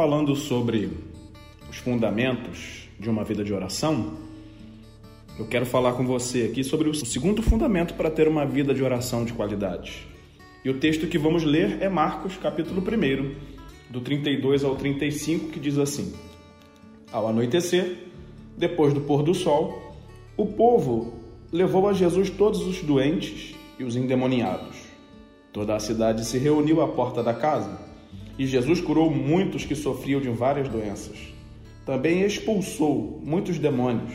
Falando sobre os fundamentos de uma vida de oração, eu quero falar com você aqui sobre o segundo fundamento para ter uma vida de oração de qualidade. E o texto que vamos ler é Marcos, capítulo 1, do 32 ao 35, que diz assim: Ao anoitecer, depois do pôr do sol, o povo levou a Jesus todos os doentes e os endemoniados. Toda a cidade se reuniu à porta da casa, e Jesus curou muitos que sofriam de várias doenças. Também expulsou muitos demônios.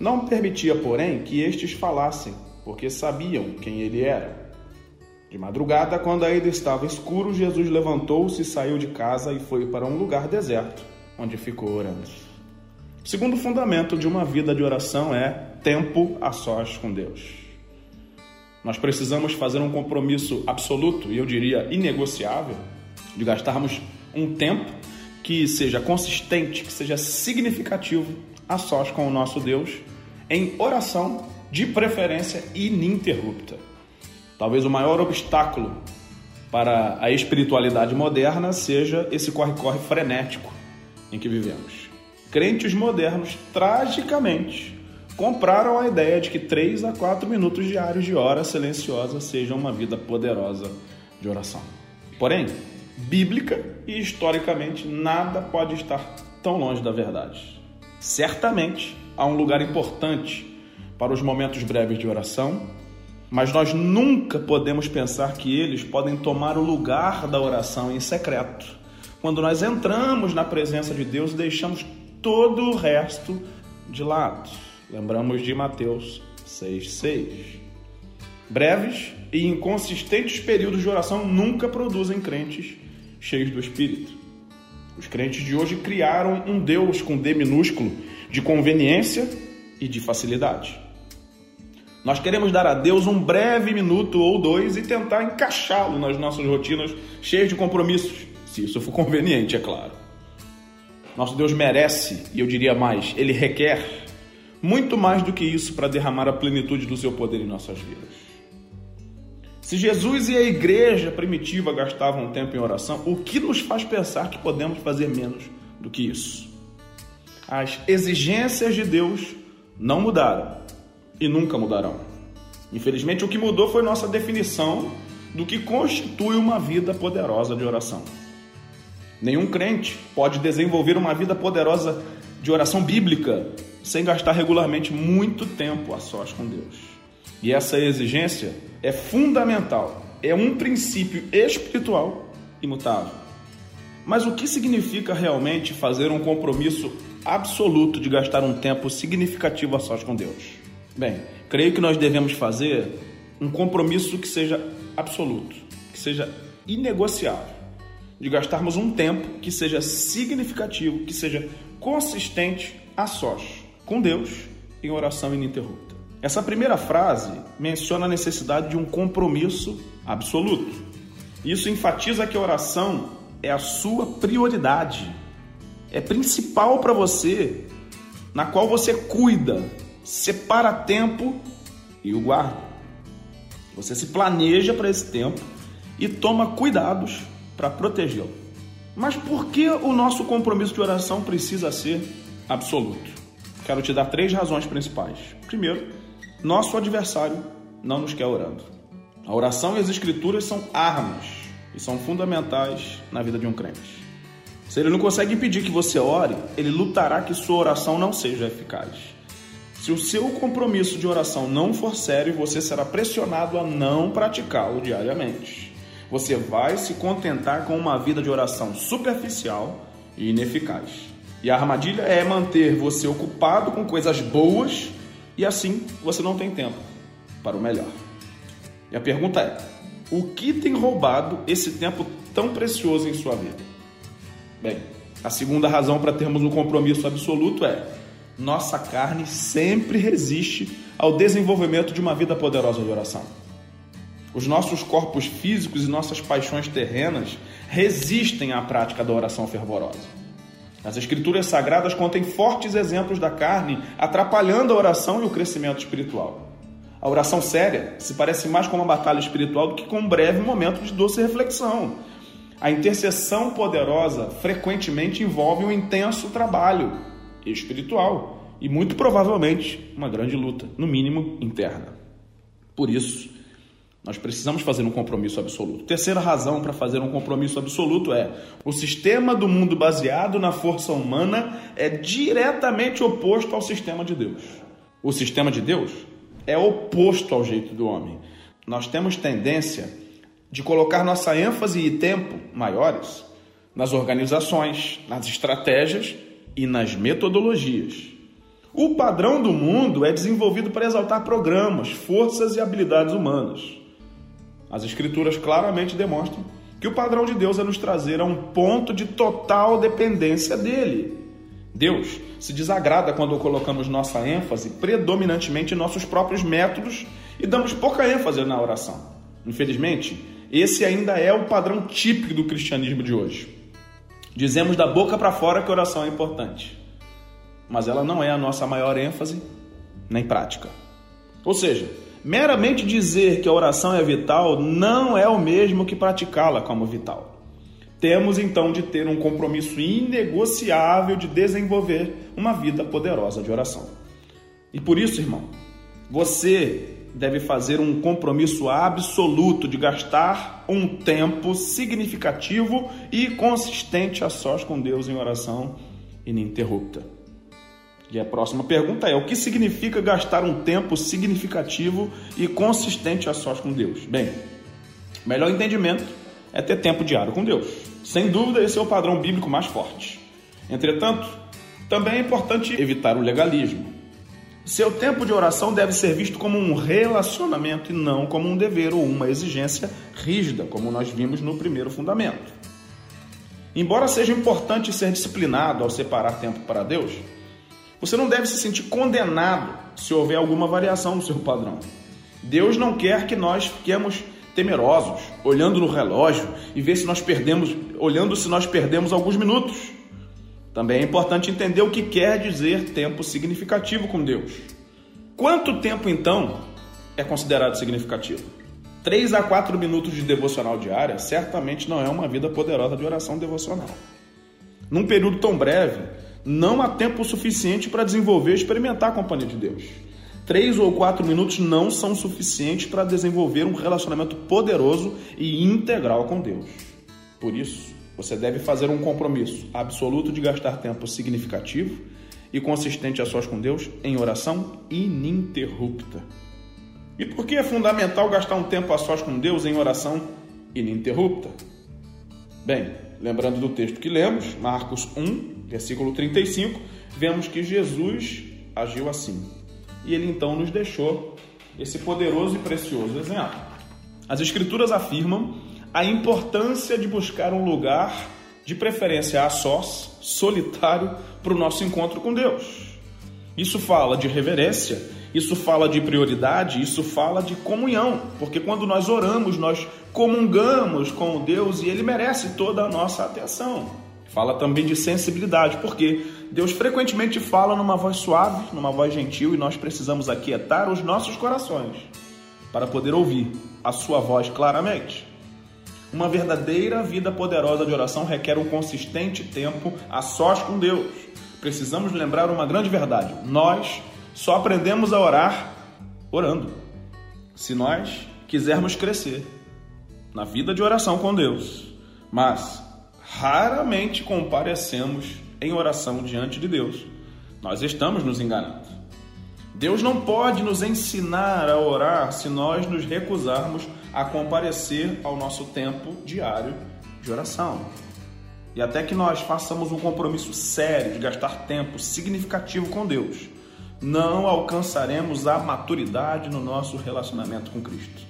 Não permitia, porém, que estes falassem, porque sabiam quem ele era. De madrugada, quando ainda estava escuro, Jesus levantou-se, saiu de casa e foi para um lugar deserto, onde ficou orando. O segundo fundamento de uma vida de oração é tempo a sós com Deus. Nós precisamos fazer um compromisso absoluto e eu diria inegociável de gastarmos um tempo que seja consistente, que seja significativo a sós com o nosso Deus em oração, de preferência ininterrupta. Talvez o maior obstáculo para a espiritualidade moderna seja esse corre-corre frenético em que vivemos. Crentes modernos, tragicamente, compraram a ideia de que 3 a 4 minutos diários de hora silenciosa sejam uma vida poderosa de oração. Porém, bíblica e historicamente, nada pode estar tão longe da verdade. Certamente há um lugar importante para os momentos breves de oração, mas nós nunca podemos pensar que eles podem tomar o lugar da oração em secreto. Quando nós entramos na presença de Deus, deixamos todo o resto de lado. Lembramos de Mateus 6,6. Breves e inconsistentes períodos de oração nunca produzem crentes cheios do Espírito. Os crentes de hoje criaram um Deus com D minúsculo de conveniência e de facilidade. Nós queremos dar a Deus um breve minuto ou dois e tentar encaixá-lo nas nossas rotinas cheias de compromissos, se isso for conveniente, é claro. Nosso Deus merece, e eu diria mais, ele requer muito mais do que isso para derramar a plenitude do seu poder em nossas vidas. Se Jesus e a igreja primitiva gastavam tempo em oração, o que nos faz pensar que podemos fazer menos do que isso? As exigências de Deus não mudaram e nunca mudarão. Infelizmente, o que mudou foi nossa definição do que constitui uma vida poderosa de oração. Nenhum crente pode desenvolver uma vida poderosa de oração bíblica sem gastar regularmente muito tempo a sós com Deus. E essa exigência é fundamental, é um princípio espiritual imutável. Mas o que significa realmente fazer um compromisso absoluto de gastar um tempo significativo a sós com Deus? Bem, creio que nós devemos fazer um compromisso que seja absoluto, que seja inegociável, de gastarmos um tempo que seja significativo, que seja consistente a sós com Deus em oração ininterrupta. Essa primeira frase menciona a necessidade de um compromisso absoluto. Isso enfatiza que a oração é a sua prioridade, é principal para você, na qual você cuida, separa tempo e o guarda. Você se planeja para esse tempo e toma cuidados para protegê-lo. Mas por que o nosso compromisso de oração precisa ser absoluto? Quero te dar três razões principais. Primeiro, nosso adversário não nos quer orando. A oração e as escrituras são armas e são fundamentais na vida de um crente. Se ele não consegue impedir que você ore, ele lutará que sua oração não seja eficaz. Se o seu compromisso de oração não for sério, você será pressionado a não praticá-lo diariamente. Você vai se contentar com uma vida de oração superficial e ineficaz. E a armadilha é manter você ocupado com coisas boas e assim você não tem tempo para o melhor. E a pergunta é: o que tem roubado esse tempo tão precioso em sua vida? Bem, a segunda razão para termos um compromisso absoluto é: nossa carne sempre resiste ao desenvolvimento de uma vida poderosa de oração. Os nossos corpos físicos e nossas paixões terrenas resistem à prática da oração fervorosa. As Escrituras Sagradas contêm fortes exemplos da carne atrapalhando a oração e o crescimento espiritual. A oração séria se parece mais com uma batalha espiritual do que com um breve momento de doce reflexão. A intercessão poderosa frequentemente envolve um intenso trabalho espiritual e muito provavelmente uma grande luta, no mínimo interna. Por isso, nós precisamos fazer um compromisso absoluto. Terceira razão para fazer um compromisso absoluto é: o sistema do mundo baseado na força humana é diretamente oposto ao sistema de Deus. O sistema de Deus é oposto ao jeito do homem. Nós temos tendência de colocar nossa ênfase e tempo maiores nas organizações, nas estratégias e nas metodologias. O padrão do mundo é desenvolvido para exaltar programas, forças e habilidades humanas. As Escrituras claramente demonstram que o padrão de Deus é nos trazer a um ponto de total dependência dele. Deus se desagrada quando colocamos nossa ênfase predominantemente em nossos próprios métodos e damos pouca ênfase na oração. Infelizmente, esse ainda é o padrão típico do cristianismo de hoje. Dizemos da boca para fora que oração é importante, mas ela não é a nossa maior ênfase nem prática. Ou seja, Meramente dizer que a oração é vital não é o mesmo que praticá-la como vital. Temos então de ter um compromisso inegociável de desenvolver uma vida poderosa de oração. E por isso, irmão, você deve fazer um compromisso absoluto de gastar um tempo significativo e consistente a sós com Deus em oração ininterrupta. E a próxima pergunta é: o que significa gastar um tempo significativo e consistente a sós com Deus? Bem, melhor entendimento é ter tempo diário com Deus. Sem dúvida, esse é o padrão bíblico mais forte. Entretanto, também é importante evitar o legalismo. Seu tempo de oração deve ser visto como um relacionamento e não como um dever ou uma exigência rígida, como nós vimos no primeiro fundamento. Embora seja importante ser disciplinado ao separar tempo para Deus, você não deve se sentir condenado se houver alguma variação no seu padrão. Deus não quer que nós fiquemos temerosos, olhando no relógio e ver se nós perdemos, olhando se nós perdemos alguns minutos. Também é importante entender o que quer dizer tempo significativo com Deus. Quanto tempo então é considerado significativo? 3 a 4 minutos de devocional diária certamente não é uma vida poderosa de oração devocional. Num período tão breve, não há tempo suficiente para desenvolver e experimentar a companhia de Deus. Três ou quatro minutos não são suficientes para desenvolver um relacionamento poderoso e integral com Deus. Por isso, você deve fazer um compromisso absoluto de gastar tempo significativo e consistente a sós com Deus em oração ininterrupta. E por que é fundamental gastar um tempo a sós com Deus em oração ininterrupta? Bem, lembrando do texto que lemos, Marcos 1, versículo 35, vemos que Jesus agiu assim. E ele então nos deixou esse poderoso e precioso exemplo. As Escrituras afirmam a importância de buscar um lugar, de preferência a sós, solitário, para o nosso encontro com Deus. Isso fala de reverência, isso fala de prioridade, isso fala de comunhão, porque quando nós oramos, nós comungamos com Deus e Ele merece toda a nossa atenção. Fala também de sensibilidade, porque Deus frequentemente fala numa voz suave, numa voz gentil, e nós precisamos aquietar os nossos corações para poder ouvir a sua voz claramente. Uma verdadeira vida poderosa de oração requer um consistente tempo a sós com Deus. Precisamos lembrar uma grande verdade: nós só aprendemos a orar orando. Se nós quisermos crescer na vida de oração com Deus, mas raramente comparecemos em oração diante de Deus. Nós estamos nos enganando. Deus não pode nos ensinar a orar se nós nos recusarmos a comparecer ao nosso tempo diário de oração. E até que nós façamos um compromisso sério de gastar tempo significativo com Deus, não alcançaremos a maturidade no nosso relacionamento com Cristo.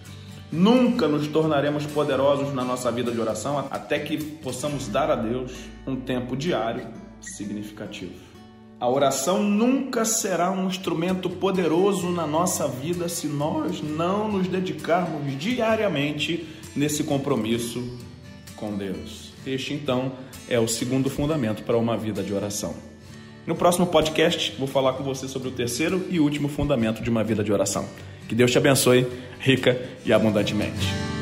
Nunca nos tornaremos poderosos na nossa vida de oração até que possamos dar a Deus um tempo diário significativo. A oração nunca será um instrumento poderoso na nossa vida se nós não nos dedicarmos diariamente nesse compromisso com Deus. Este, então, é o segundo fundamento para uma vida de oração. No próximo podcast, vou falar com você sobre o terceiro e último fundamento de uma vida de oração. Que Deus te abençoe rica e abundantemente.